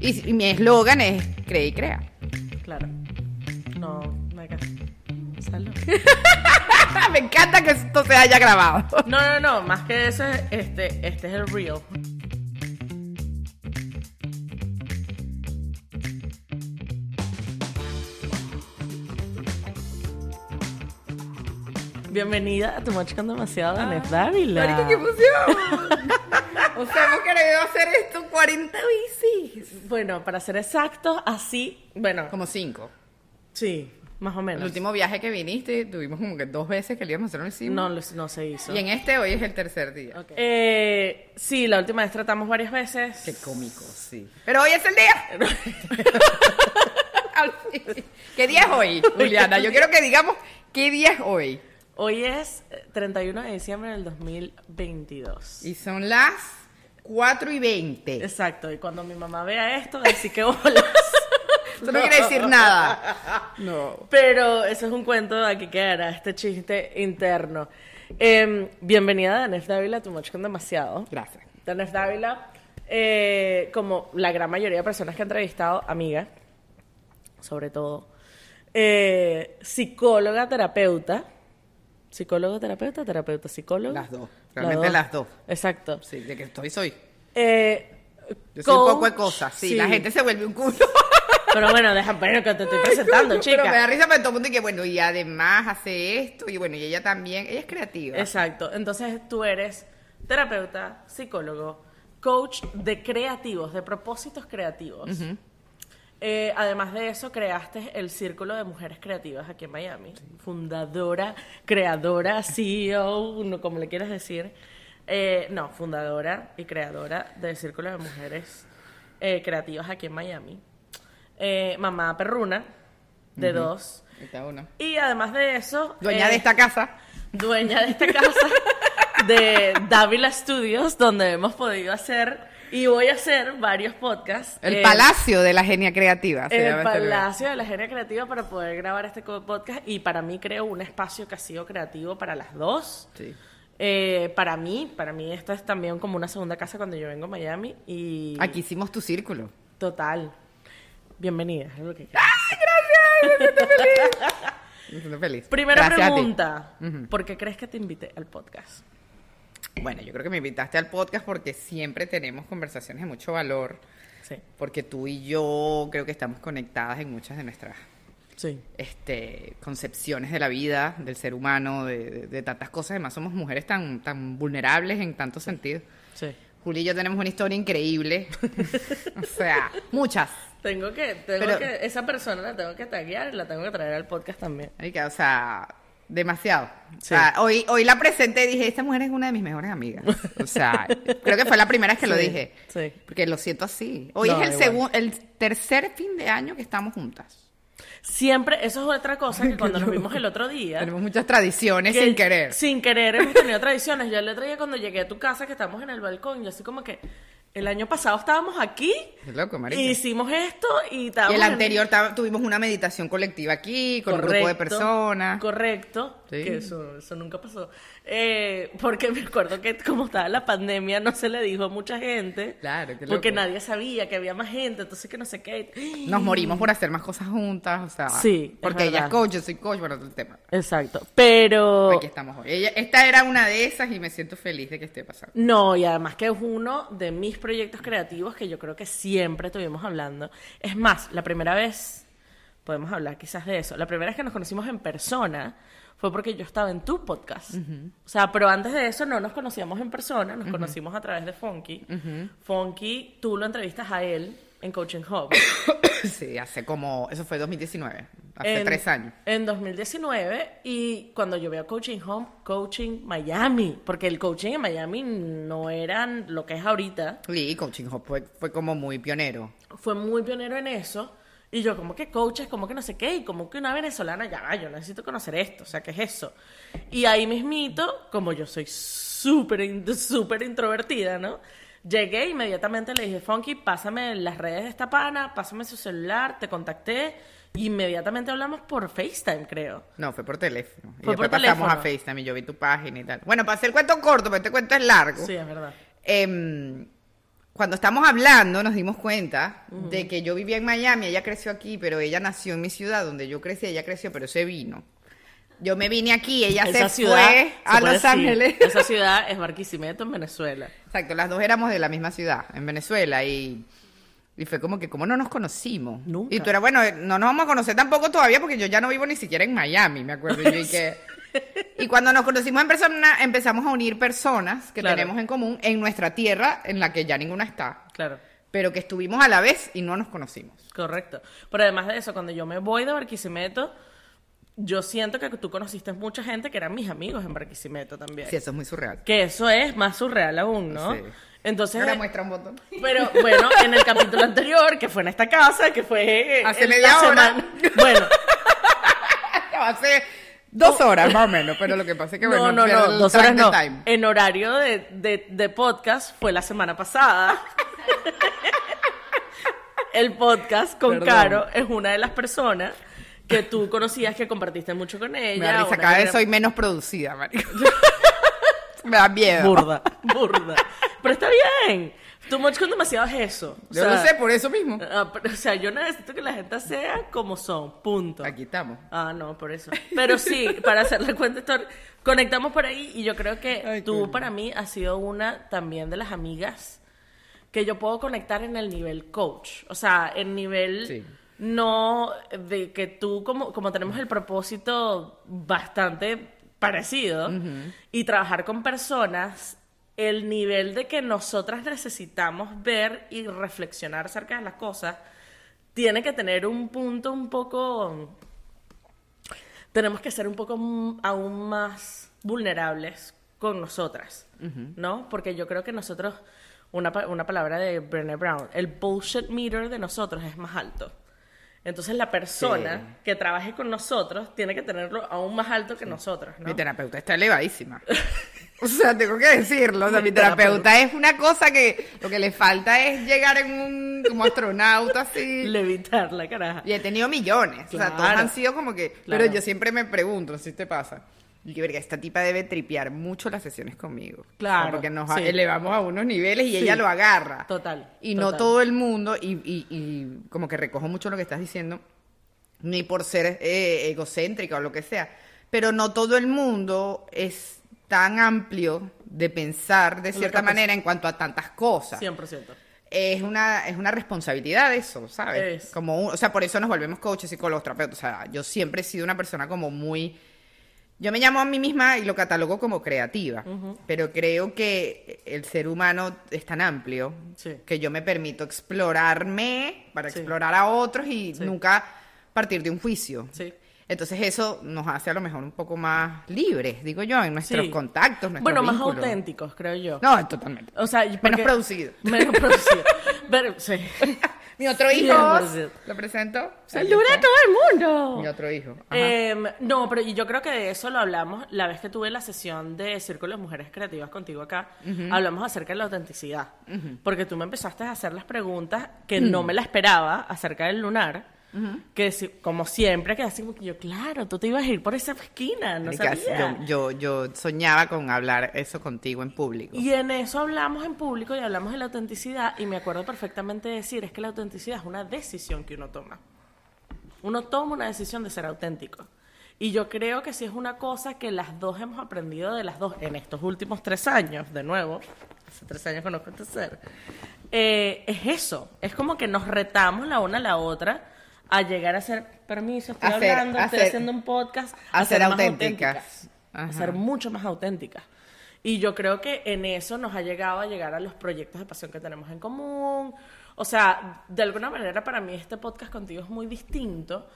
Y, y mi eslogan es cree y crea. Claro. No, me me encanta que esto se haya grabado. No, no, no, más que eso, este, este es el real. Bienvenida a Tu Match con Demasiado de Nef Dávila. Marica, qué emoción. o sea, hemos querido hacer esto 40 veces. Bueno, para ser exacto, así, bueno, Como cinco. sí, más o menos. El último viaje que viniste, tuvimos como que dos veces que le íbamos a hacer hicimos. No, lo- no se hizo. Y en este hoy es el tercer día. Eh, sí, la última vez tratamos varias veces. Qué cómico, sí. Pero hoy es el día. ¿Qué día es hoy, Juliana? Yo quiero que digamos qué día es hoy. Hoy es eh, 31 de diciembre del 2022. Y son las 4 y 20. Exacto, y cuando mi mamá vea esto, va a decir que bolas. Eso no quiere decir nada. No. Pero eso es un cuento, aquí quedará este chiste interno. Em, bienvenida a Danef Dávila, tu Match con Demasiado. Gracias. Danef Dávila, eh, como la gran mayoría de personas que he entrevistado, amiga, sobre todo, eh, psicóloga, terapeuta, psicólogo, terapeuta, terapeuta, psicólogo. Las dos, realmente las dos. Exacto. Sí, de que estoy soy. Eh, Yo soy un poco de cosas. Sí, sí. la gente se vuelve un culo. Pero bueno, deja pero que te estoy presentando, chica. Pero me da risa para todo el mundo y que bueno, y además hace esto y bueno, y ella también, ella es creativa. Exacto. Entonces tú eres terapeuta, psicólogo, coach de creativos, de propósitos creativos. Eh, además de eso, creaste el Círculo de Mujeres Creativas aquí en Miami. Fundadora, creadora, CEO, uno, como le quieras decir. Eh, no, fundadora y creadora del Círculo de Mujeres eh, Creativas aquí en Miami. Eh, mamá perruna, de dos. Y además de eso... Dueña eh, de esta casa. dueña de esta casa de Dávila Studios, donde hemos podido hacer y voy a hacer varios podcasts. El eh, Palacio de la Genia Creativa. se el llama este. Palacio de la Genia Creativa para poder grabar este podcast y para mí creo un espacio que ha sido creativo para las dos. Sí. Eh, para mí, para mí esto es también como una segunda casa cuando yo vengo a Miami y Aquí hicimos tu círculo. total. Bienvenida. es lo que quiero. Me siento feliz. Primera Gracias a ti. pregunta. ¿Por qué crees que te invité al podcast? Bueno, yo creo que me invitaste al podcast porque siempre tenemos conversaciones de mucho valor. Sí, Porque tú y yo creo que estamos conectadas en muchas de nuestras sí. este, concepciones de la vida, del ser humano, de, de- de tantas cosas. Además, somos mujeres tan, tan vulnerables en tantos sentidos. Sí. Juli y yo tenemos una historia increíble. o sea, muchas. Tengo que, tengo Pero- que, esa persona la tengo que taguear y la tengo que traer al podcast también. O sea, demasiado. O Sí. sea, hoy, hoy la presenté y dije, esta mujer es una de mis mejores amigas. O sea, creo que fue la primera vez que lo dije. sí. Porque lo siento así. Hoy No, es el, segundo, el tercer fin de año que estamos juntas. Siempre, eso es otra cosa que cuando nos vimos el otro día. Tenemos muchas tradiciones que sin querer. Sin querer hemos tenido tradiciones. Yo el otro día cuando llegué a tu casa, que estamos en el balcón, yo así como que el año pasado estábamos aquí, Qué loco, marica. y hicimos esto y Y estábamos el en- anterior tuvimos una meditación colectiva aquí con un grupo de personas. Correcto, Sí. que eso, eso nunca pasó. Eh, porque me acuerdo que como estaba la pandemia no se le dijo a mucha gente. Claro, qué Porque loco. nadie sabía que había más gente, entonces que no sé qué. Nos morimos por hacer más cosas juntas, o sea. Sí, es Porque ella es coach, yo soy coach, bueno, todo el tema. Exacto, pero... Aquí estamos hoy. Ella, esta era una de esas y me siento feliz de que esté pasando. No, y además que es uno de mis proyectos creativos que yo creo que siempre estuvimos hablando. Es más, la primera vez, podemos hablar quizás de eso, la primera vez que nos conocimos en persona fue porque yo estaba en tu podcast. O sea, pero antes de eso no nos conocíamos en persona, nos conocimos a través de Funky. Funky, tú lo entrevistas a él en Coaching Hub. Sí, hace como. Eso fue 2019, hace en- tres años. En 2019 y cuando yo veo Coaching Home, Coaching Miami, porque el coaching en Miami no eran lo que es ahorita. Sí, Coaching Hub fue, fue como muy pionero. fue muy pionero en eso. Y yo, como que coaches, como que no sé qué, y como que una venezolana, ya va, yo necesito conocer esto, o sea, ¿qué es eso? Y ahí mismito, como yo soy súper, súper introvertida, ¿no? Llegué inmediatamente le dije, Funky, pásame las redes de esta pana, pásame su celular, te contacté, inmediatamente hablamos por FaceTime, creo. No, fue por teléfono. Y Fue por después pasamos a teléfono. FaceTime y yo vi tu página y tal. Bueno, para hacer el cuento corto, pero este cuento es largo. Sí, es verdad. Em, cuando estamos hablando nos dimos cuenta de que yo vivía en Miami, ella creció aquí, pero ella nació en mi ciudad donde yo crecí, ella creció, pero se vino. Yo me vine aquí, ella Esa se ciudad, fue a Los Ángeles. Esa ciudad es Barquisimeto en Venezuela. Exacto, las dos éramos de la misma ciudad, en Venezuela, y, y fue como que, ¿cómo no nos conocimos? Nunca. Y tú eras, bueno, no nos vamos a conocer tampoco todavía porque yo ya no vivo ni siquiera en Miami, me acuerdo. yo, y, que, y cuando nos conocimos en persona, empezamos a unir personas que Claro. tenemos en común en nuestra tierra, en la que ya ninguna está, Claro. pero que estuvimos a la vez y no nos conocimos. Correcto. Pero además de eso, cuando yo me voy de Barquisimeto, yo siento que tú conociste mucha gente que eran mis amigos en Barquisimeto también. Sí, eso es muy surreal. Que eso es más surreal aún, ¿no? Sí. Entonces, Ahora muestra un botón. pero bueno, en el capítulo anterior, que fue en esta casa, que fue... Hace en media hora. semana- Bueno, Hace dos horas más o menos, pero lo que pasa es que bueno, no, no, no, dos horas no. time. En horario de, de, de podcast fue la semana pasada. El podcast con Perdón. Caro es una de las personas que tú conocías, que compartiste mucho con ella. Me da risa, cada vez soy menos producida, marico. Me da miedo. Burda, burda. Pero está bien. Too much con demasiado es eso. O Yo sea, lo sé, por eso mismo. ah, pero, o sea, yo necesito que la gente sea como son, punto. Aquí estamos. Ah, no, por eso. Pero sí, para hacerle cuenta, esto, conectamos por ahí y yo creo que Ay, tú qué para mí has sido una también de las amigas que yo puedo conectar en el nivel coach. O sea, en nivel Sí. No de que tú como, como tenemos el propósito bastante parecido y trabajar con personas el nivel de que nosotras necesitamos ver y reflexionar acerca de las cosas tiene que tener un punto un poco tenemos que ser un poco aún más vulnerables con nosotras, ¿no? Porque yo creo que nosotros, una, una palabra de Brené Brown, el bullshit meter de nosotros es más alto. Entonces la persona Sí. que trabaje con nosotros tiene que tenerlo aún más alto que nosotros, ¿no? Mi terapeuta está elevadísima. O sea, tengo que decirlo. O sea, mi Mi terapeuta. terapeuta es una cosa que lo que le falta es llegar en un como astronauta así. Levitar la caraja. Y he tenido millones. O sea, todos han sido como que. Claro. Pero yo siempre me pregunto, si te pasa. Y que verga, esta tipa debe tripear mucho las sesiones conmigo. O sea, Claro, porque nos sí. elevamos a unos niveles y Sí. ella lo agarra. Total, Y no total. todo el mundo, y, y- y como que recojo mucho lo que estás diciendo, ni por ser eh, egocéntrica o lo que sea, pero no todo el mundo es tan amplio de pensar de cierta manera en cuanto a tantas cosas 100%. es una, es una responsabilidad eso, ¿sabes? Es. Como un- o sea, por eso nos volvemos coaches, psicólogos, terapeutas. O sea, yo siempre he sido una persona como muy... Yo me llamo a mí misma y lo catalogo como creativa, pero creo que el ser humano es tan amplio Sí. que yo me permito explorarme para Sí. explorar a otros y Sí. nunca partir de un juicio. Entonces eso nos hace a lo mejor un poco más libres, digo yo, en nuestros contactos, nuestros Bueno, más auténticos, creo yo. No, totalmente. O sea, Menos producido. Menos producido. Pero, sí. Mi otro hijo, 100%. lo presento. ¡Saluda a todo el mundo! Mi otro hijo. Em, no, pero yo creo que de eso lo hablamos la vez que tuve la sesión de Círculo de Mujeres Creativas contigo acá. Hablamos acerca de la autenticidad. Porque tú me empezaste a hacer las preguntas que Mm. no me la esperaba acerca del lunar. Que si- como siempre, que así como que yo, claro, tú te ibas a ir por esa esquina, no Marica, sabía. yo, yo, yo soñaba con hablar eso contigo en público. Y en eso hablamos en público y hablamos de la autenticidad y me acuerdo perfectamente de decir, es que la autenticidad es una decisión que uno toma. Uno toma una decisión de ser auténtico. Y yo creo que sí es una cosa que las dos hemos aprendido de las dos en estos últimos tres años, de nuevo, hace tres años conozco este ser, eh, es eso, es como que nos retamos la una a la otra a llegar a ser, permiso, estoy A hablando, a estoy haciendo un podcast, a ser más auténticas. a Ajá. ser mucho más auténticas. Y yo creo que en eso nos ha llegado a llegar a los proyectos de pasión que tenemos en común. O sea, de alguna manera para mí este podcast contigo es muy distinto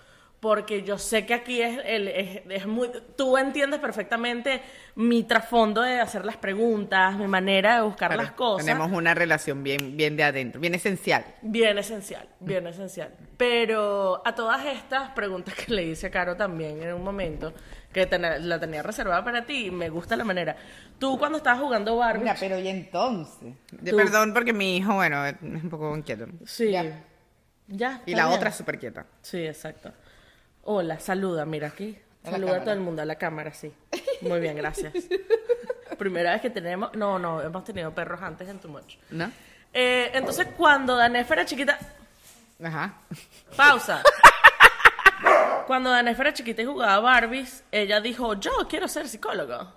porque yo sé que aquí es, el, es, es muy... Tú entiendes perfectamente mi trasfondo de hacer las preguntas, mi manera de buscar Claro, las cosas. Tenemos una relación bien, bien de adentro, bien esencial. Bien esencial, bien esencial. Pero a todas estas preguntas que le hice a Caro también en un momento, que ten- la tenía reservada para ti, me gusta la manera. Tú cuando estabas jugando Barbie... Mira, pero ¿y entonces? Tú- Perdón porque mi hijo, bueno, es un poco inquieto. Sí. Ya. Ya. Y la bien. otra es súper quieta. Sí, exacto. Hola, saluda, mira aquí. A Saluda a todo el mundo, a la cámara, sí. Muy bien, gracias. Primera vez que tenemos... No, no, hemos tenido perros antes en Too Much. ¿No? Eh, entonces, cuando Danef era chiquita. Ajá. Pausa. Cuando Danef era chiquita y jugaba Barbies, ella dijo: Yo quiero ser psicólogo.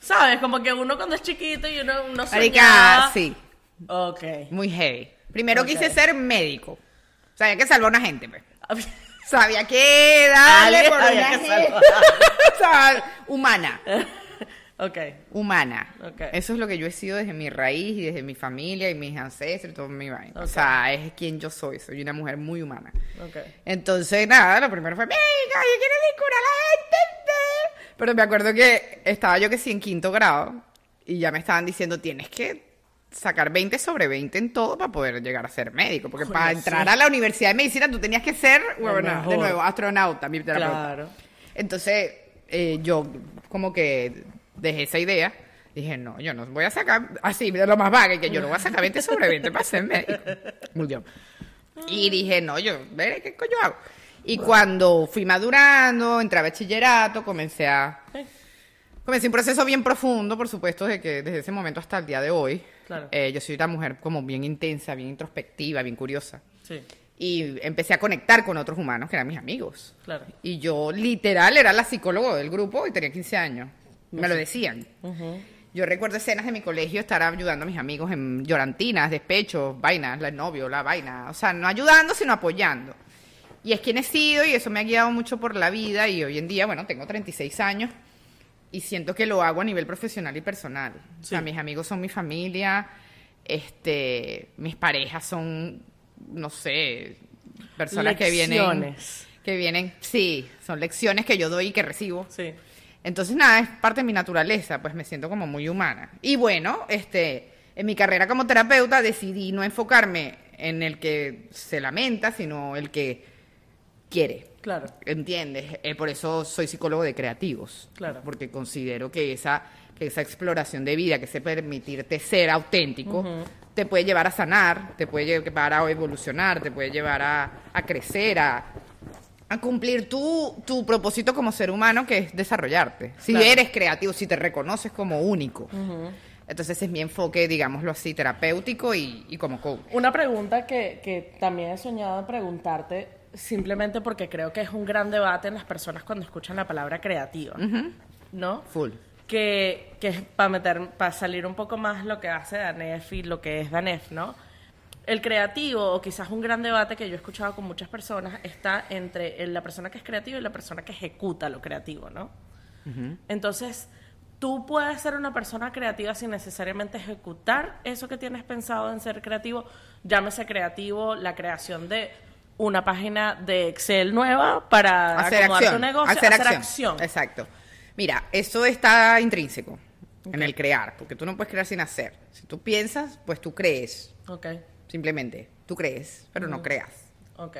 ¿Sabes? Como que uno cuando es chiquito y uno no Marica, soñaba. sí. Ok. Muy heavy. Primero quise ser médico. Sabía que salvó a una gente, pues. Sabía que darle por una que gente. salvar. O sea, humana. ok. Humana. Ok. Eso es lo que yo he sido desde mi raíz y desde mi familia y mis ancestros y todo mi vaina. O sea, es quien yo soy. Soy una mujer muy humana. Ok. Entonces, nada, lo primero fue, venga, yo quiero curar a la gente. Pero me acuerdo que estaba yo que sí en quinto grado y ya me estaban diciendo, tienes que sacar 20 sobre 20 en todo para poder llegar a ser médico. Porque para sí. entrar a la Universidad de Medicina tú tenías que ser, mejor. de nuevo, astronauta, mi. Claro. Entonces, eh, yo como que dejé esa idea. Dije, no, yo no voy a sacar, así, de lo más vaga, que yo no voy a sacar 20 sobre 20 para ser médico. Muy bien. Y dije, no, yo, veré qué coño hago. Y cuando fui madurando, entré a bachillerato, comencé a... Comencé un proceso bien profundo, por supuesto, de que desde ese momento hasta el día de hoy. Claro. eh, yo soy una mujer como bien intensa, bien introspectiva, bien curiosa. Sí, Y empecé a conectar con otros humanos que eran mis amigos. claro. Y yo literal era la psicóloga del grupo y tenía 15 años. Me lo decían. Yo recuerdo escenas de mi colegio estar ayudando a mis amigos en llorantinas, despechos, vainas, la novio, la vaina. O sea, no ayudando, sino apoyando. Y es quien he sido y eso me ha guiado mucho por la vida y hoy en día, bueno, tengo 36 años y siento que lo hago a nivel profesional y personal. O sea, mis amigos son mi familia, este, mis parejas son, no sé, personas que vienen Lecciones. que vienen, sí, son lecciones que yo doy y que recibo. Sí. Entonces, nada, es parte de mi naturaleza, pues me siento como muy humana. Y bueno, este, en mi carrera como terapeuta decidí no enfocarme en el que se lamenta, sino el que quiere. Claro. ¿Entiendes? Eh, por eso soy psicólogo de creativos. Claro. Porque considero que esa, que esa exploración de vida, que ese permitirte ser auténtico, te puede llevar a sanar, te puede llevar a evolucionar, te puede llevar a, a crecer, a, a cumplir tu, tu propósito como ser humano, que es desarrollarte. Si Claro. eres creativo, si te reconoces como único. Entonces es mi enfoque, digámoslo así, terapéutico y, y como coach. Una pregunta que, que también he soñado en preguntarte, simplemente porque creo que es un gran debate en las personas cuando escuchan la palabra creativa, ¿no? Full. Que, que es para meter, para salir un poco más lo que hace Danef y lo que es Danef, ¿no? El creativo, o quizás un gran debate que yo he escuchado con muchas personas, está entre la persona que es creativa y la persona que ejecuta lo creativo, ¿no? Entonces, tú puedes ser una persona creativa sin necesariamente ejecutar eso que tienes pensado en ser creativo. Llámese creativo la creación de una página de Excel nueva para hacer acomodar acción, tu negocio, hacer, hacer, acción. acción. Exacto. Mira, eso está intrínseco en el crear, porque tú no puedes crear sin hacer. Si tú piensas, pues tú crees, Ok, simplemente. Tú crees, pero no creas. ok,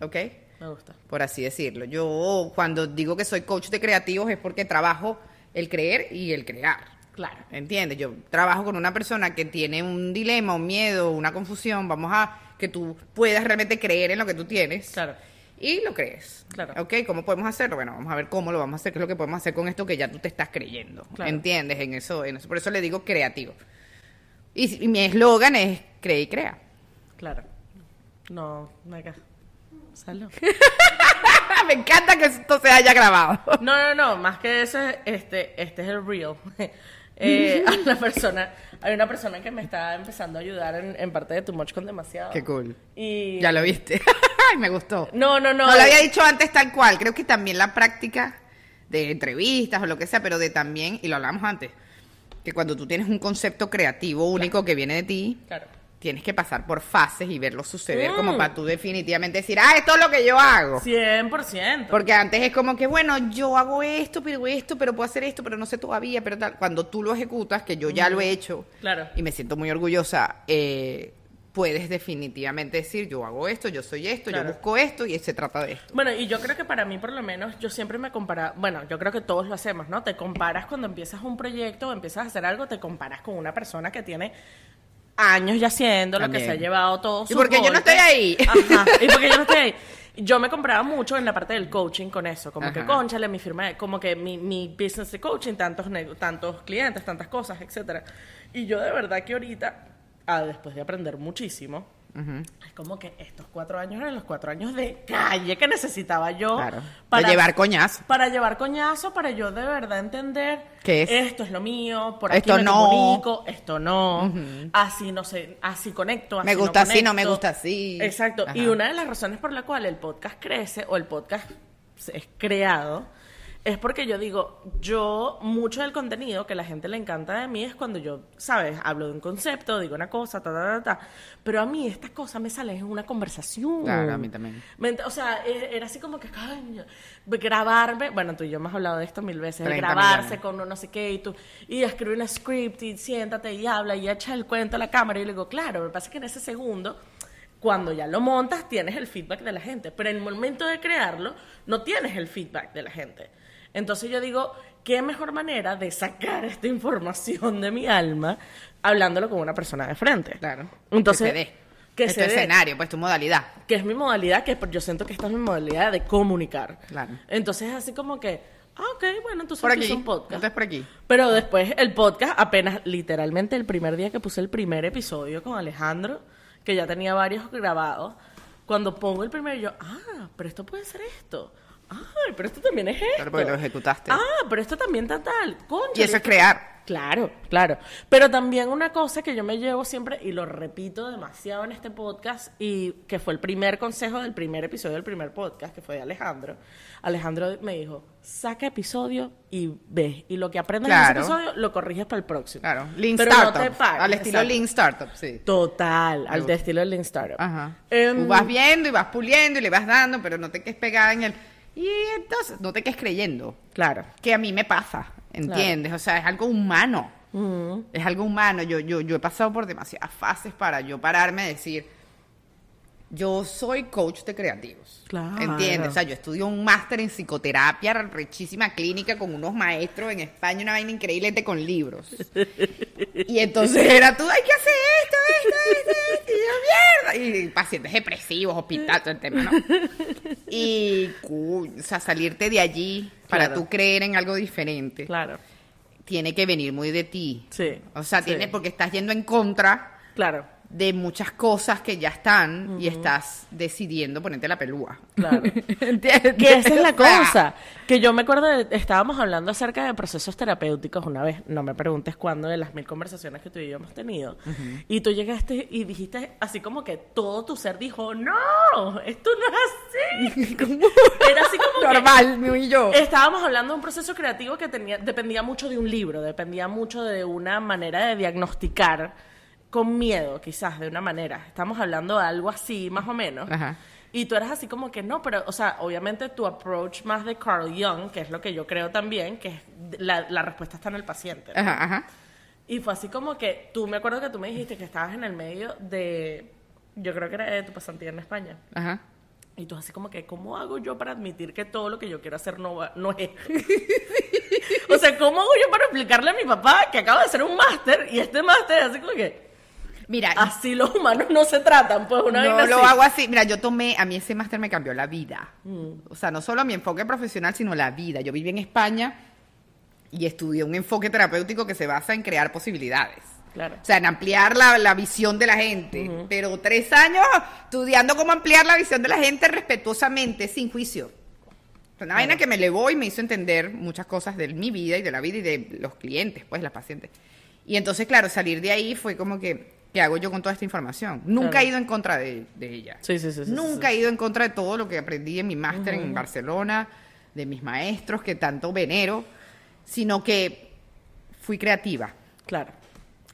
¿Ok? me gusta. Por así decirlo. Yo cuando digo que soy coach de creativos es porque trabajo el creer y el crear. Claro. ¿Entiendes? Yo trabajo con una persona que tiene un dilema, un miedo, una confusión. Vamos a que tú puedas realmente creer en lo que tú tienes. Claro. Y lo crees. Claro. ¿Ok? ¿Cómo podemos hacerlo? Bueno, vamos a ver cómo lo vamos a hacer, qué es lo que podemos hacer con esto que ya tú te estás creyendo. Claro. ¿Entiendes? En eso, en eso. Por eso le digo creativo. Y, y mi eslogan es cree y crea. Claro. No, mega. Salud. Me encanta que esto se haya grabado. No, no, no, más que eso, este, este es el real. Eh, a la persona, hay una persona que me está empezando a ayudar en, en parte de tu Much con demasiado. Qué cool. Y Ya lo viste. Ay, me gustó. No, no, no. No lo había dicho antes tal cual. Creo que también la práctica de entrevistas o lo que sea, pero de también, y lo hablamos antes, que cuando tú tienes un concepto creativo único que viene de ti, Claro. Tienes que pasar por fases y verlo suceder Mm. como para tú definitivamente decir, ah, esto es lo que yo hago. 100%. Porque antes es como que, bueno, yo hago esto, pero esto, pero puedo hacer esto, pero no sé todavía, pero tal. Cuando tú lo ejecutas, que yo ya lo he hecho, Claro. y me siento muy orgullosa, eh, puedes definitivamente decir, yo hago esto, yo soy esto, Claro. yo busco esto, y se trata de esto. Bueno, y yo creo que para mí, por lo menos, yo siempre me compara, bueno, yo creo que todos lo hacemos, ¿no? Te comparas cuando empiezas un proyecto o empiezas a hacer algo, te comparas con una persona que tiene años ya haciendo, lo que se ha llevado todo ¿Y por qué yo no estoy ahí? Ajá, y porque yo no estoy ahí. Yo me compraba mucho en la parte del coaching con eso, como que Ajá. conchale, mi firma, como que mi, mi business de coaching, tantos, tantos clientes, tantas cosas, etcétera. Y yo de verdad que ahorita ah, después de aprender muchísimo, es como que estos cuatro años eran los cuatro años de calle que necesitaba yo Claro. De llevar coñazo. Para llevar coñazo, para yo de verdad entender ¿Qué es? esto es lo mío, por aquí Esto me no. comunico, esto no, así no sé, así conecto, así Me gusta así, no me gusta así. Exacto. Ajá. Y una de las razones por la cual el podcast crece o el podcast es creado es porque yo digo, yo, mucho del contenido que la gente le encanta de mí es cuando yo, ¿sabes? Hablo de un concepto, digo una cosa, ta, ta, ta, ta. Pero a mí estas cosas me salen en una conversación. Claro, a mí también. Me o sea, e- era así como que, coño, grabarme, bueno, tú y yo hemos hablado de esto mil veces, de 30 grabarse millones. con un no sé qué y tú, y escribe un script y siéntate y habla y echa el cuento a la cámara y le digo, claro, que pasa que en ese segundo, cuando ya lo montas, tienes el feedback de la gente, pero en el momento de crearlo, no tienes el feedback de la gente. Entonces yo digo, ¿qué mejor manera de sacar esta información de mi alma hablándolo con una persona de frente? Claro. Entonces, que se dé. que Es se tu dé escenario, pues tu modalidad. que es mi modalidad, que yo siento que esta es mi modalidad de comunicar. Claro. Entonces, así como que, ah, ok, bueno, entonces Por aquí. un podcast. Entonces por aquí. Pero después el podcast, apenas, literalmente el primer día que puse el primer episodio con Alejandro, que ya tenía varios grabados, cuando pongo el primero, yo, ah, pero esto puede ser esto. Ay, pero esto también es esto. Claro, porque lo ejecutaste. Ah, pero esto también está tal. Concha, Y eso es crear. Claro, claro. Pero también una cosa que yo me llevo siempre, y lo repito demasiado en este podcast, y que fue el primer consejo del primer episodio del primer podcast, que fue de Alejandro. Alejandro me dijo, saca episodio y ves. Y lo que aprendas en Claro. ese episodio, lo corriges para el próximo. Claro. Lean Pero Startup. no te pagues, al estilo exacto. Lean Startup, sí. Total, al de estilo Lean Startup. Ajá. Em, Tú vas viendo y vas puliendo y le vas dando, pero no te quedes pegada en el... Y entonces, no te quedes creyendo. Claro. Que a mí me pasa, ¿entiendes? O sea, es algo humano. Ujú. Es algo humano. Yo, yo, yo he pasado por demasiadas fases para yo pararme a decir, yo soy coach de creativos. Claro. ¿Entiendes? O sea, yo estudio un máster en psicoterapia, rechísima clínica con unos maestros en España, una vaina increíble este con libros. Y entonces era tú, hay que hacer esto, esto, esto, esto, y yo, mierda. Y pacientes depresivos, hospital, todo el tema, ¿no? Y, o sea, salirte de allí para Claro. tú creer en algo diferente Claro. tiene que venir muy de ti. Sí. O sea, sí. tiene porque estás yendo en contra Claro. De muchas cosas que ya están y estás decidiendo ponerte la pelúa. Claro. ¿Entiendes? Que esa es la cosa. Que yo me acuerdo, de- estábamos hablando acerca de procesos terapéuticos una vez, no me preguntes cuándo, de las mil conversaciones que tú y yo hemos tenido. Y tú llegaste y dijiste así como que todo tu ser dijo, no, esto no es así. Era así como que Normal, mío y yo. Estábamos hablando de un proceso creativo que tenía, dependía mucho de un libro, dependía mucho de una manera de diagnosticar con miedo, quizás, de una manera. Estamos hablando de algo así, más o menos. Ajá. Y tú eras así como que no, pero, o sea, obviamente tu approach más de Carl Jung, que es lo que yo creo también, que es la, la respuesta está en el paciente. ¿no? Ajá, ajá. Y fue así como que tú me acuerdo que tú me dijiste que estabas en el medio de, yo creo que era de tu pasantía en España. Ajá. Y tú así como que, ¿cómo hago yo para admitir que todo lo que yo quiero hacer no, va, no es o sea, ¿cómo hago yo para explicarle a mi papá que acaba de hacer un máster y este máster es así como que, Mira, así los humanos no se tratan, pues una no lo así. hago así. Mira, yo tomé, a mí ese máster me cambió la vida. O sea, no solo mi enfoque profesional, sino la vida. Yo viví en España y estudié un enfoque terapéutico que se basa en crear posibilidades. Claro. O sea, en ampliar la, la visión de la gente. Pero tres años estudiando cómo ampliar la visión de la gente respetuosamente, sin juicio. Una vaina que me elevó y me hizo entender muchas cosas de mi vida y de la vida y de los clientes, pues, las pacientes. Y entonces, claro, salir de ahí fue como que, ¿qué hago yo con toda esta información? Nunca Claro. he ido en contra de, de ella. Sí, sí, sí, Nunca he ido en contra de todo lo que aprendí en mi máster en Barcelona, de mis maestros que tanto venero, sino que fui creativa. Claro.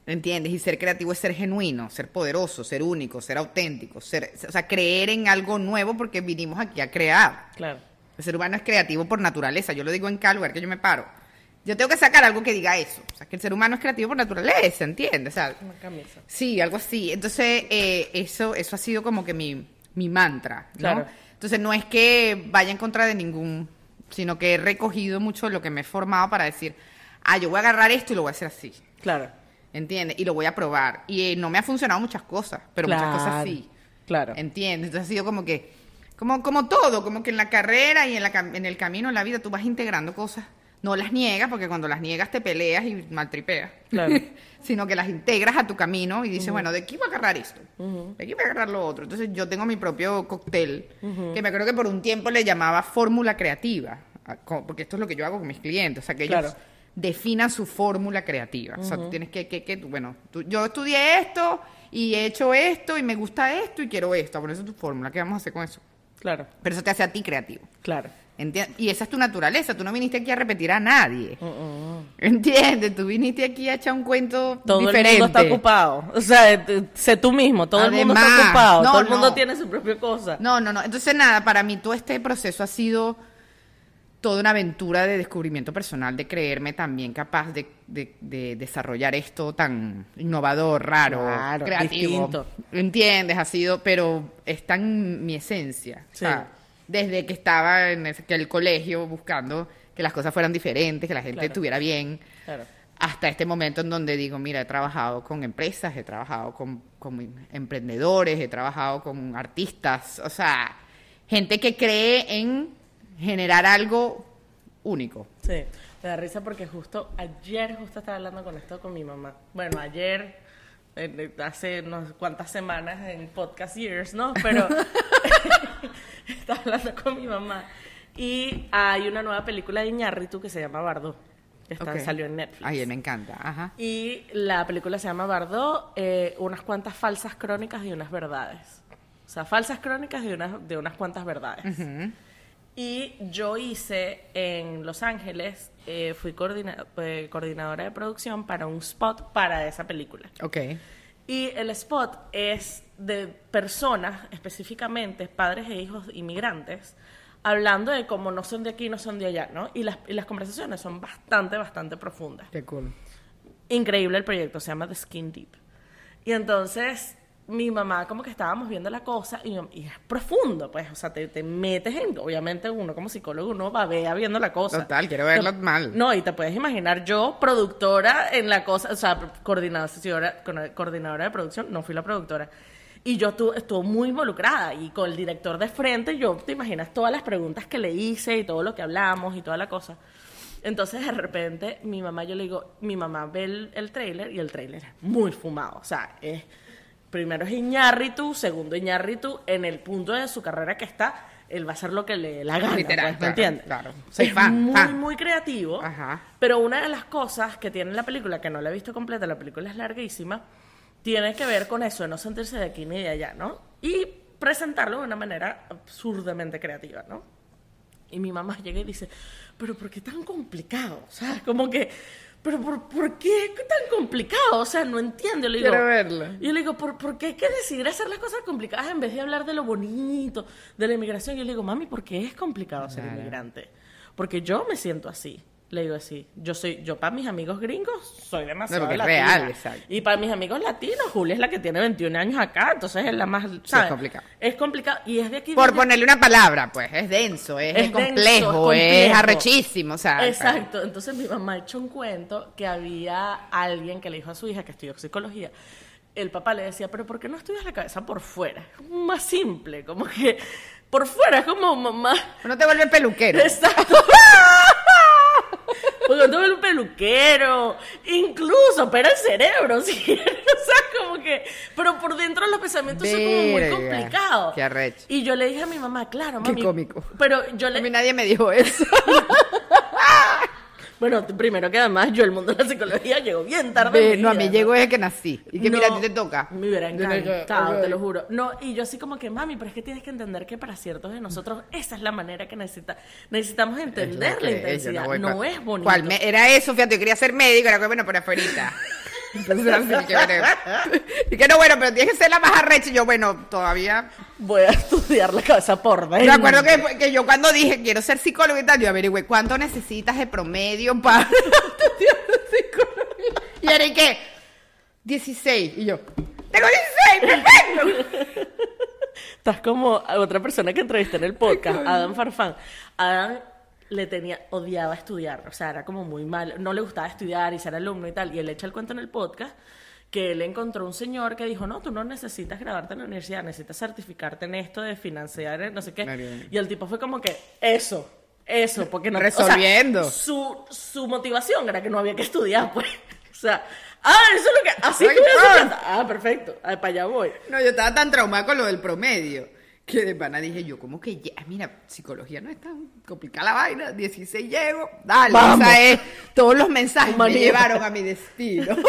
¿Entiendes? Y ser creativo es ser genuino, ser poderoso, ser único, ser auténtico, ser, o sea, creer en algo nuevo porque vinimos aquí a crear. Claro. El ser humano es creativo por naturaleza. Yo lo digo en cada lugar que yo me paro. Yo tengo que sacar algo que diga eso. O sea, que el ser humano es creativo por naturaleza, ¿entiendes? O sea, Una camisa. sí, algo así. Entonces, eh, eso, eso ha sido como que mi, mi mantra, ¿no? Claro. Entonces, no es que vaya en contra de ningún, sino que he recogido mucho lo que me he formado para decir, ah, yo voy a agarrar esto y lo voy a hacer así. Claro. ¿Entiendes? Y lo voy a probar. Y eh, no me ha funcionado muchas cosas, pero muchas cosas sí. Claro. ¿Entiendes? Entonces ha sido como que, como, como todo, como que en la carrera y en, la, en el camino en la vida tú vas integrando cosas no las niegas, porque cuando las niegas te peleas y maltripeas, Claro. sino que las integras a tu camino y dices, bueno, ¿de aquí voy a agarrar esto? ¿De aquí voy a agarrar lo otro? Entonces yo tengo mi propio cóctel, que me acuerdo que por un tiempo le llamaba fórmula creativa, porque esto es lo que yo hago con mis clientes, o sea, que ellos Claro. definan su fórmula creativa. O sea, tú tienes que, que, que bueno, tú- yo estudié esto y he hecho esto y me gusta esto y quiero esto. Por eso es tu fórmula. ¿Qué vamos a hacer con eso? Claro, Pero eso te hace a ti creativo. claro. ¿Entiendes? Y esa es tu naturaleza. Tú no viniste aquí a repetir a nadie. ¿Entiendes? Tú viniste aquí a echar un cuento Todo diferente. el mundo está ocupado. O sea, eh, sé tú mismo, todo el mundo está ocupado, no, todo el mundo no. tiene su propia cosa. No, no, no. Entonces, nada, para mí todo este proceso ha sido toda una aventura de descubrimiento personal, de creerme también capaz de, de- de desarrollar esto tan innovador, raro, Claro, creativo. distinto. ¿Entiendes? Ha sido, pero está en mi esencia. O sea, Sí. Desde que estaba en el colegio buscando que las cosas fueran diferentes, que la gente Claro. estuviera bien, Claro. hasta este momento en donde digo, mira, he trabajado con empresas, he trabajado con, con emprendedores, he trabajado con artistas, o sea, gente que cree en generar algo único. Sí, me da risa porque justo ayer justo estaba hablando con esto con mi mamá. Bueno, ayer, eh, hace unas cuantas semanas en Podcast Years, ¿no? Pero estaba hablando con mi mamá. Y hay una nueva película de Iñárritu que se llama Bardo. Que está, Ok. salió en Netflix. Ay, me encanta, ajá. Y la película se llama Bardo, eh, unas cuantas falsas crónicas y unas verdades. O sea, falsas crónicas de unas, de unas cuantas verdades. Y yo hice en Los Ángeles, eh, fui coordina- eh, coordinadora de producción para un spot para esa película. Ok. Y el spot es de personas, específicamente padres e hijos inmigrantes, hablando de cómo no son de aquí, no son de allá, ¿no? Y las, y las conversaciones son bastante, bastante profundas. Qué cool. Increíble el proyecto, se llama The Skin Deep. Y entonces mi mamá como que estábamos viendo la cosa y, y es profundo, pues, o sea, te, te metes en, obviamente uno como psicólogo uno va vea viendo la cosa. Total, quiero verlo Te- mal. No, y te puedes imaginar yo, productora en la cosa, o sea, coordinadora, coordinadora de producción, no fui la productora. Y yo tu- estuve muy involucrada y con el director de frente, yo te imaginas todas las preguntas que le hice y todo lo que hablamos y toda la cosa. Entonces, de repente, mi mamá, yo le digo, mi mamá ve el, el tráiler y el tráiler es muy fumado. O sea, es, primero es Iñárritu, segundo Iñárritu, en el punto de su carrera que está, él va a hacer lo que le la gana, Literal, pues, ¿me claro, entiendes? claro. Soy es fan, muy, fan. muy creativo. Ajá. Pero una de las cosas que tiene la película, que no la he visto completa, la película es larguísima, tiene que ver con eso, de no sentirse de aquí ni de allá, ¿no? Y presentarlo de una manera absurdamente creativa, ¿no? Y mi mamá llega y dice, pero ¿por qué tan complicado? O sea, como que, pero ¿por, por qué tan complicado? O sea, no entiendo. Le digo, Quiero verlo. Yo le digo, ¿por, ¿por qué hay que decidir hacer las cosas complicadas en vez de hablar de lo bonito, de la inmigración? Yo le digo, mami, ¿por qué es complicado ser Claro. inmigrante? Porque yo me siento así. Le digo así, yo soy, yo para mis amigos gringos soy demasiado No, es latina. real, exacto. Y para mis amigos latinos, Julia es la que tiene 21 años acá, entonces es la más, ¿sabes? complicado. Es complicado. Y es de aquí. Por de- ponerle una palabra, pues, es denso, es, Es denso, complejo, es es, complejo. arrechísimo, o sea. Exacto. Entonces mi mamá echó un cuento que había alguien que le dijo a su hija que estudió psicología. El papá le decía, pero ¿por qué no estudias la cabeza por fuera? Es más simple, como que por fuera es como mamá. No te vuelve peluquero. Exacto. Peluquero, incluso opera el cerebro, quieres. O sea, como que. Pero por dentro los pensamientos son como muy complicados. qué arrecho. Y yo le dije a mi mamá, claro, Qué mami. cómico. Pero yo A mí le. nadie me dijo eso. Bueno, primero que además yo el mundo de la psicología llegó bien tarde. Ve, no, a mí llegó desde que nací. Y que mira, a ti te toca. Me hubiera encantado, te lo juro. No, y yo así como que, mami, pero es que tienes que entender que para ciertos de nosotros esa es la manera que necesita, necesitamos Es entender la intensidad. No, es bonito. ¿Cuál me- Era eso, fíjate, yo quería ser médico, era que bueno, pero afuera. Entonces era así, que bueno. Y que no, bueno, pero tienes que ser la más arrecha. Y yo, bueno, todavía. Voy a estudiar la cabeza por Me dentro. acuerdo que, que yo cuando dije quiero ser psicólogo y tal, yo averigüé cuánto necesitas de promedio para estudiar psicología. Y era y que 16. Y yo, tengo 16, perfecto. Estás como otra persona que entrevisté en el podcast, Adam Farfán. Adam le tenía, odiaba estudiar, o sea, era como muy mal, no le gustaba estudiar y ser alumno y tal. Y él echa el cuento en el podcast que él encontró un señor que dijo, no, tú no necesitas graduarte en la universidad, necesitas certificarte en esto de financiar, no sé qué. Y el tipo fue como que, eso, Eso, porque no... o sea, Resolviendo. su, su motivación era que no había que estudiar, pues. O sea, ah, eso es lo que... Así que. Ah, perfecto. Ah, para allá voy. No, yo estaba tan traumada con lo del promedio que de pana dije yo, como que ya, mira, psicología no es tan complicada la vaina, 16 llego, dale, Vamos. esa es, todos los mensajes me Humanidad. llevaron a mi destino.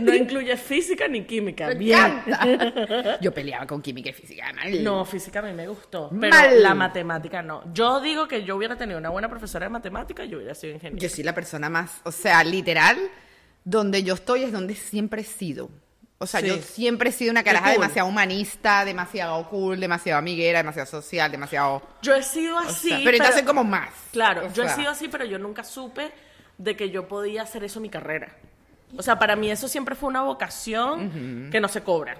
No incluye física ni química. Me Bien. encanta. Yo peleaba con química y física, mal. No, física a mí me gustó, pero Mal. la matemática no. Yo digo que yo hubiera tenido una buena profesora de matemática, yo hubiera sido ingeniero. Yo soy la persona más, o sea, literal, donde yo estoy es donde siempre he sido. O sea, Sí. yo siempre he sido una caraja cool. demasiado humanista, demasiado cool, demasiado amiguera, demasiado social, demasiado... Yo he sido o así. sea, pero entonces como más. Claro, O yo he sido así, pero yo nunca supe de que yo podía hacer eso mi carrera. O sea, para mí eso siempre fue una vocación que no se cobra.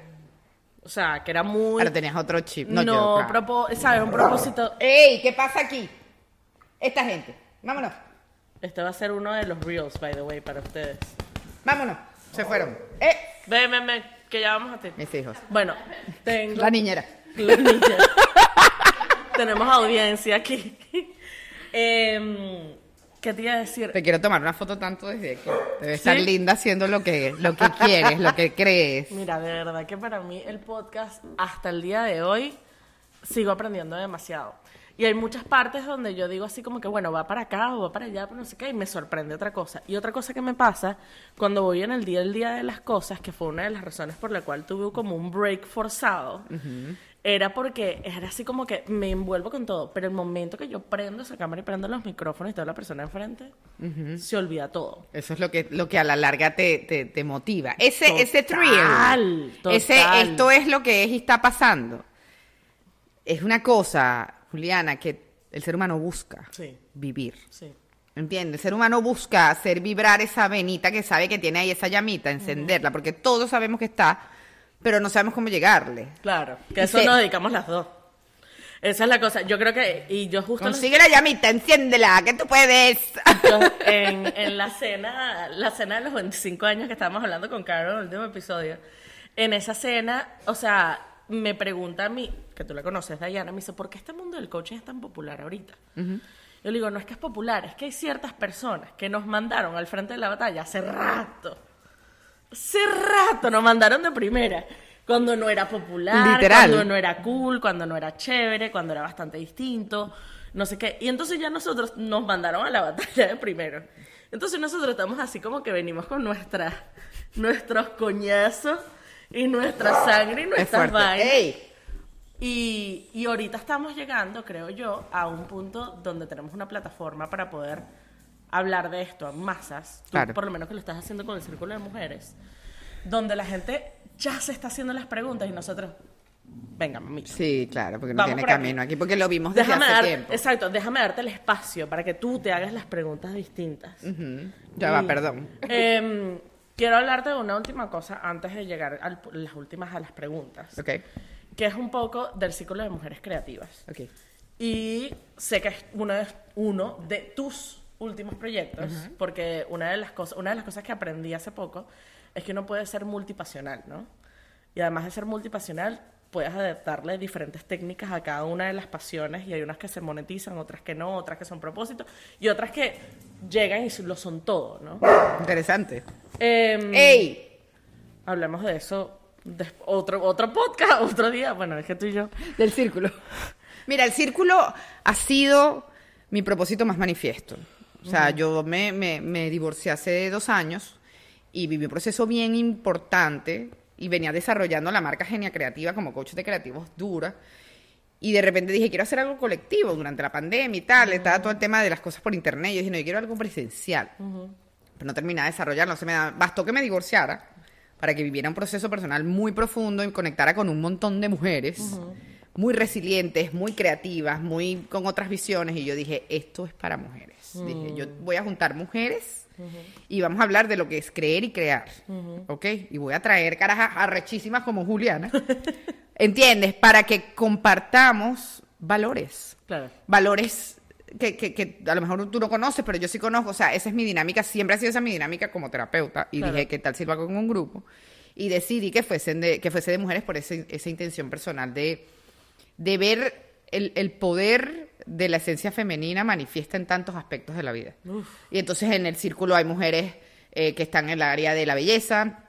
O sea, que era muy... Ahora tenías otro chip. no, No, yo, claro. propo- ¿sabes? Un propósito... ¡Ey! ¿Qué pasa aquí? Esta gente. Vámonos. Este va a ser uno de los reels, by the way, para ustedes. Vámonos. Se fueron. ¡Eh! Ven, ven, ven, que ya vamos a ti. Mis hijos. Bueno, tengo... La niñera. La niña. Tenemos audiencia aquí. Em, ¿Qué te iba a decir? Te quiero tomar una foto tanto desde aquí. Debe estar ¿Sí? linda haciendo lo que, lo que quieres, lo que crees. Mira, de verdad que para mí el podcast hasta el día de hoy sigo aprendiendo demasiado. Y hay muchas partes donde yo digo así como que, bueno, va para acá o va para allá, pero no sé qué, y me sorprende otra cosa. Y otra cosa que me pasa cuando voy en el día al día de las cosas, que fue una de las razones por la cual tuve como un break forzado, era porque era así como que me envuelvo con todo, pero el momento que yo prendo esa cámara y prendo los micrófonos y toda la persona enfrente, se olvida todo. Eso es lo que, lo que a la larga te, te, te motiva. Ese, Total, ese thrill. Ese, esto es lo que es y está pasando. Es una cosa, Juliana, que el ser humano busca Sí. vivir. Sí. ¿Entiendes? El ser humano busca hacer vibrar esa venita que sabe que tiene ahí esa llamita, encenderla, porque todos sabemos que está, pero no sabemos cómo llegarle. Claro, que eso se- nos dedicamos las dos. Esa es la cosa. Yo creo que, y yo justo Consigue la llamita, enciéndela, que tú puedes. yo en, en la cena, la cena de los 25 años que estábamos hablando con Carol en el último episodio, en esa cena, o sea, me pregunta a mí, que tú la conoces, Diana, me dice, ¿por qué este mundo del coaching es tan popular ahorita? Yo le digo, no es que es popular, es que hay ciertas personas que nos mandaron al frente de la batalla hace rato. Hace rato nos mandaron de primera. Cuando no era popular, Literal. cuando no era cool, cuando no era chévere, cuando era bastante distinto, no sé qué. Y entonces ya nosotros nos mandaron a la batalla de primero. Entonces nosotros estamos así como que venimos con nuestra, nuestros coñazos y nuestra sangre y Es nuestras vainas. Ey, Y, y ahorita estamos llegando, creo yo, a un punto donde tenemos una plataforma para poder hablar de esto a masas, tú, Claro. por lo menos que lo estás haciendo con el Círculo de Mujeres, donde la gente ya se está haciendo las preguntas y nosotros, venga, mamita. Sí, claro, porque no tiene por camino aquí, porque lo vimos desde Déjame hace dar, tiempo. exacto, déjame darte el espacio para que tú te hagas las preguntas distintas. Ya va, perdón. em, quiero hablarte de una última cosa antes de llegar a las últimas a las preguntas, Ok, que es un poco del Círculo de Mujeres Creativas. ok. Y sé que es uno de, uno de tus últimos proyectos, porque una de, las cosas, una de las cosas que aprendí hace poco es que uno puede ser multipasional, ¿no? Y además de ser multipasional, puedes adaptarle diferentes técnicas a cada una de las pasiones y hay unas que se monetizan, otras que no, otras que son propósitos y otras que llegan y lo son todo, ¿no? Interesante. Em, ¡Ey! Hablemos de eso otro, otro podcast, otro día. Bueno, es que tú y yo. Del círculo. Mira, el círculo ha sido mi propósito más manifiesto. O sea, yo me, me, me divorcié hace dos años y viví un proceso bien importante y venía desarrollando la marca Genia Creativa como coach de creativos dura. Y de repente dije, quiero hacer algo colectivo durante la pandemia y tal. Estaba todo el tema de las cosas por internet. Y yo dije, no, yo quiero algo presencial. Pero no terminaba de desarrollarlo. Se me da- bastó que me divorciara para que viviera un proceso personal muy profundo y conectara con un montón de mujeres muy resilientes, muy creativas, muy con otras visiones. Y yo dije, esto es para mujeres. Dije, yo voy a juntar mujeres y vamos a hablar de lo que es creer y crear. ¿Ok? Y voy a traer carajas arrechísimas como Juliana. ¿Entiendes? Para que compartamos valores Claro. valores que, que, que a lo mejor tú no conoces, pero yo sí conozco. O sea, esa es mi dinámica, siempre ha sido esa mi dinámica como terapeuta. Y Claro. dije, ¿qué tal si lo hago con un grupo? Y decidí que, fuesen de, que fuese de mujeres por ese- esa intención personal de, de ver el, el poder de la esencia femenina manifiesta en tantos aspectos de la vida. Y entonces en el círculo hay mujeres eh, que están en el área de la belleza,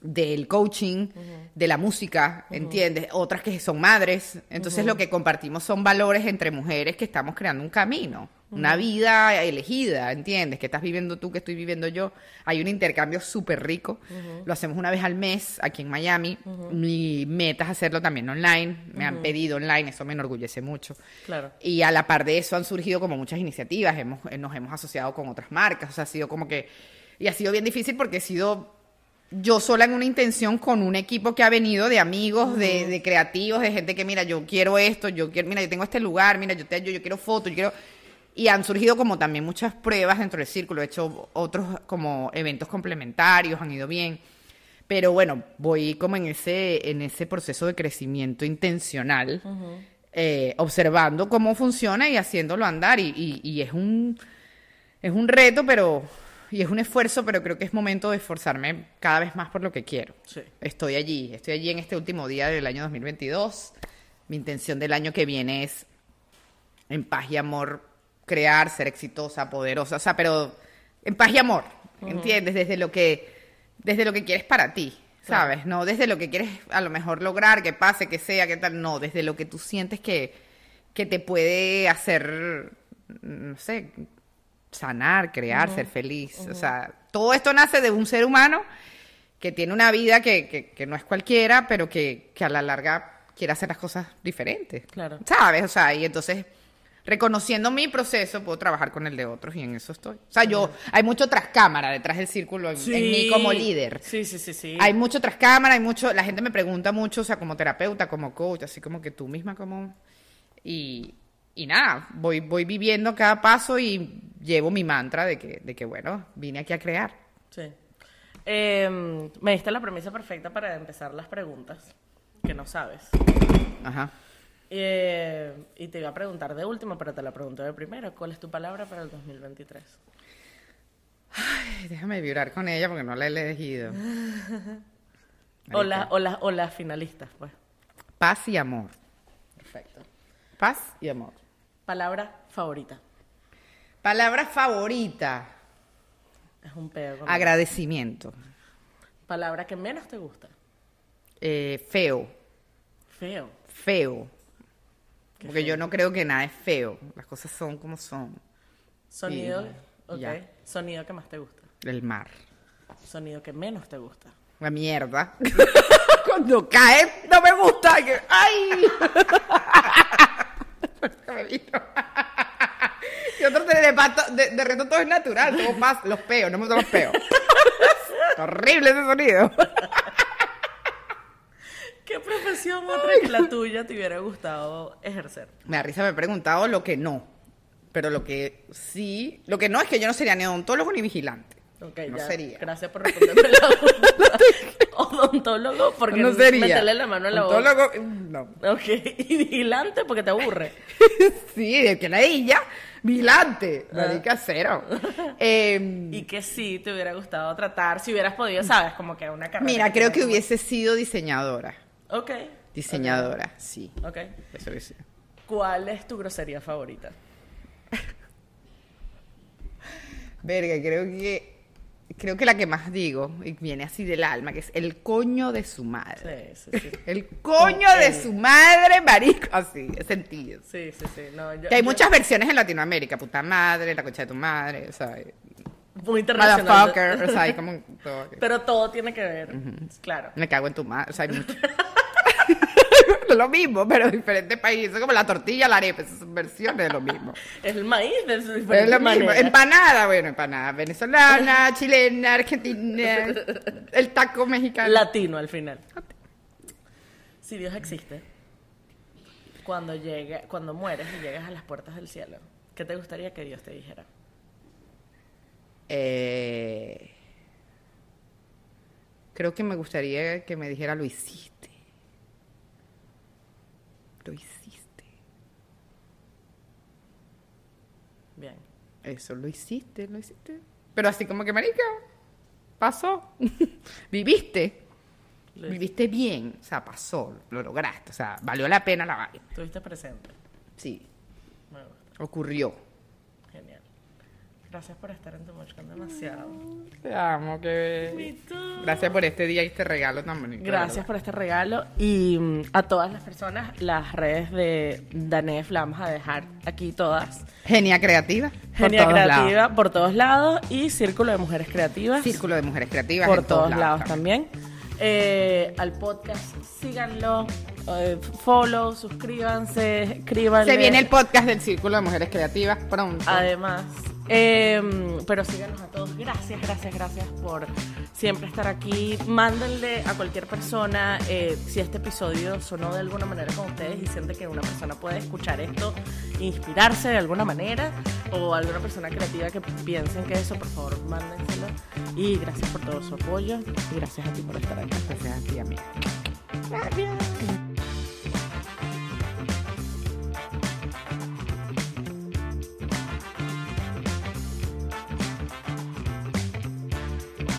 del coaching, de la música, ¿entiendes? Otras que son madres. Entonces lo que compartimos son valores entre mujeres que estamos creando un camino, una vida elegida, ¿entiendes? Que estás viviendo tú, que estoy viviendo yo. Hay un intercambio súper rico. Lo hacemos una vez al mes aquí en Miami. Mi meta es hacerlo también online. Me han pedido online, eso me enorgullece mucho. Claro. Y a la par de eso han surgido como muchas iniciativas, hemos, eh, nos hemos asociado con otras marcas, o sea, ha sido como que, y ha sido bien difícil porque he sido yo sola en una intención con un equipo que ha venido de amigos, de, de creativos, de gente que, mira, yo quiero esto, yo quiero, mira, yo tengo este lugar, mira, yo, te, yo, yo quiero fotos, yo quiero... Y han surgido como también muchas pruebas dentro del círculo, he hecho otros como eventos complementarios, han ido bien. Pero bueno, voy como en ese, en ese proceso de crecimiento intencional, eh, observando cómo funciona y haciéndolo andar. Y, y- y es un es un reto, pero y es un esfuerzo, pero creo que es momento de esforzarme cada vez más por lo que quiero. Sí. Estoy allí, estoy allí en este último día del año 2022. Mi intención del año que viene es en paz y amor crear, ser exitosa, poderosa, o sea, pero en paz y amor, ¿entiendes? Desde lo que desde lo que quieres para ti, ¿sabes? No desde lo que quieres a lo mejor lograr, que pase, que sea, que tal, no, desde lo que tú sientes que que te puede hacer no sé, sanar, crear, ser feliz. O sea, todo esto nace de un ser humano que tiene una vida que, que- que no es cualquiera, pero que, que a la larga quiere hacer las cosas diferentes. Claro. ¿Sabes? O sea, y entonces, reconociendo mi proceso, puedo trabajar con el de otros y en eso estoy. O sea, yo, hay mucho tras cámara detrás del círculo en, en mí como líder. Sí, sí, sí, sí. Hay mucho tras cámara, hay mucho, la gente me pregunta mucho, o sea, como terapeuta, como coach, así como que tú misma como y, y nada, voy voy viviendo cada paso y llevo mi mantra de que de que bueno, vine aquí a crear. Sí. Eh, me diste la premisa perfecta para empezar las preguntas, que no sabes. Ajá. Eh, y te iba a preguntar de último, pero te la pregunto de primero. ¿Cuál es tu palabra para el 2023? Ay, déjame vibrar con ella porque no la he elegido. O, la- o, la- o las finalistas, pues. Paz y amor. Perfecto. Paz y amor. Palabra favorita. Palabra favorita. Es un pedo. Agradecimiento. Palabra que menos te gusta. Eh, feo. Feo. Feo. Qué Porque yo no creo que nada es feo. Las cosas son como son. Sonido. Sí, ok. ya. Sonido que más te gusta. El mar. Sonido que menos te gusta. La mierda. Cuando cae, no me gusta. ¡Ay! Y otro de, de, de resto todo es natural, todo pasa, los peos, no me gustan los peos. Horrible ese sonido. ¿Qué profesión otra que la tuya te hubiera gustado ejercer? Me da risa, me he preguntado lo que no. Pero lo que sí, lo que no es que yo no sería ni odontólogo ni vigilante. Ok, no ya. sería. Gracias por responderme la pregunta. Odontólogo, porque no sería. meterle la mano en la boca. Odontólogo, no. Ok, y vigilante porque te aburre. Sí, de que la ella, vigilante. Marica cero. Em, Y que sí te hubiera gustado tratar, si hubieras podido, sabes, como que una carrera. Mira, creo que hubiese sido diseñadora. Ok. Diseñadora, sí. Ok. Eso hubiese. ¿Cuál es tu grosería favorita? Verga, creo que. Creo que la que más digo, y viene así del alma, que es el coño de su madre. Sí, sí, sí. El coño de su madre, marico. Así, es sentido. Sí, sí, sí. No, yo- Que hay yo- muchas versiones en Latinoamérica, puta madre, la concha de tu madre, o sea, Muy internacional. motherfucker, o sea, hay como todo. Pero todo tiene que ver. Claro. Me cago en tu madre, o sea, hay mucho. lo mismo, pero en diferentes países, como la tortilla, la arepa, esas son versiones de lo mismo. Es el maíz de su Es lo mismo. Empanada, bueno, empanada venezolana, chilena, argentina, el taco mexicano. Latino al final. Si Dios existe, cuando llegue, cuando mueres y llegas a las puertas del cielo, ¿qué te gustaría que Dios te dijera? Eh, creo que me gustaría que me dijera lo hiciste. Lo hiciste. Bien. Eso, lo hiciste, lo hiciste. Pero así como que, marica, pasó. Viviste. Viviste bien. O sea, pasó, lo lograste. O sea, valió la pena la vaina. Estuviste presente. Sí. Ocurrió. Genial. Gracias por estar en tu Mochcon demasiado. Te amo, que Gracias por este día y este regalo tan bonito. Gracias por este regalo y mm, a todas las personas, las redes de Danef la vamos a dejar aquí todas. Genia Creativa. Genia Creativa lados. por todos lados y Círculo de Mujeres Creativas Círculo de Mujeres Creativas. por todos lados también. Eh, al podcast, síganlo, eh, follow, suscríbanse, escríbanle. Se viene el podcast del Círculo de Mujeres Creativas pronto. Además, eh, pero síganos a todos. Gracias, gracias, gracias por siempre estar aquí. Mándenle a cualquier persona eh, si este episodio sonó de alguna manera con ustedes y siente que una persona puede escuchar esto, inspirarse de alguna manera, o alguna persona creativa que piensen que eso, por favor, mándenselo. Y gracias por todo su apoyo y gracias a ti por estar aquí. Gracias a ti, amiga. Gracias.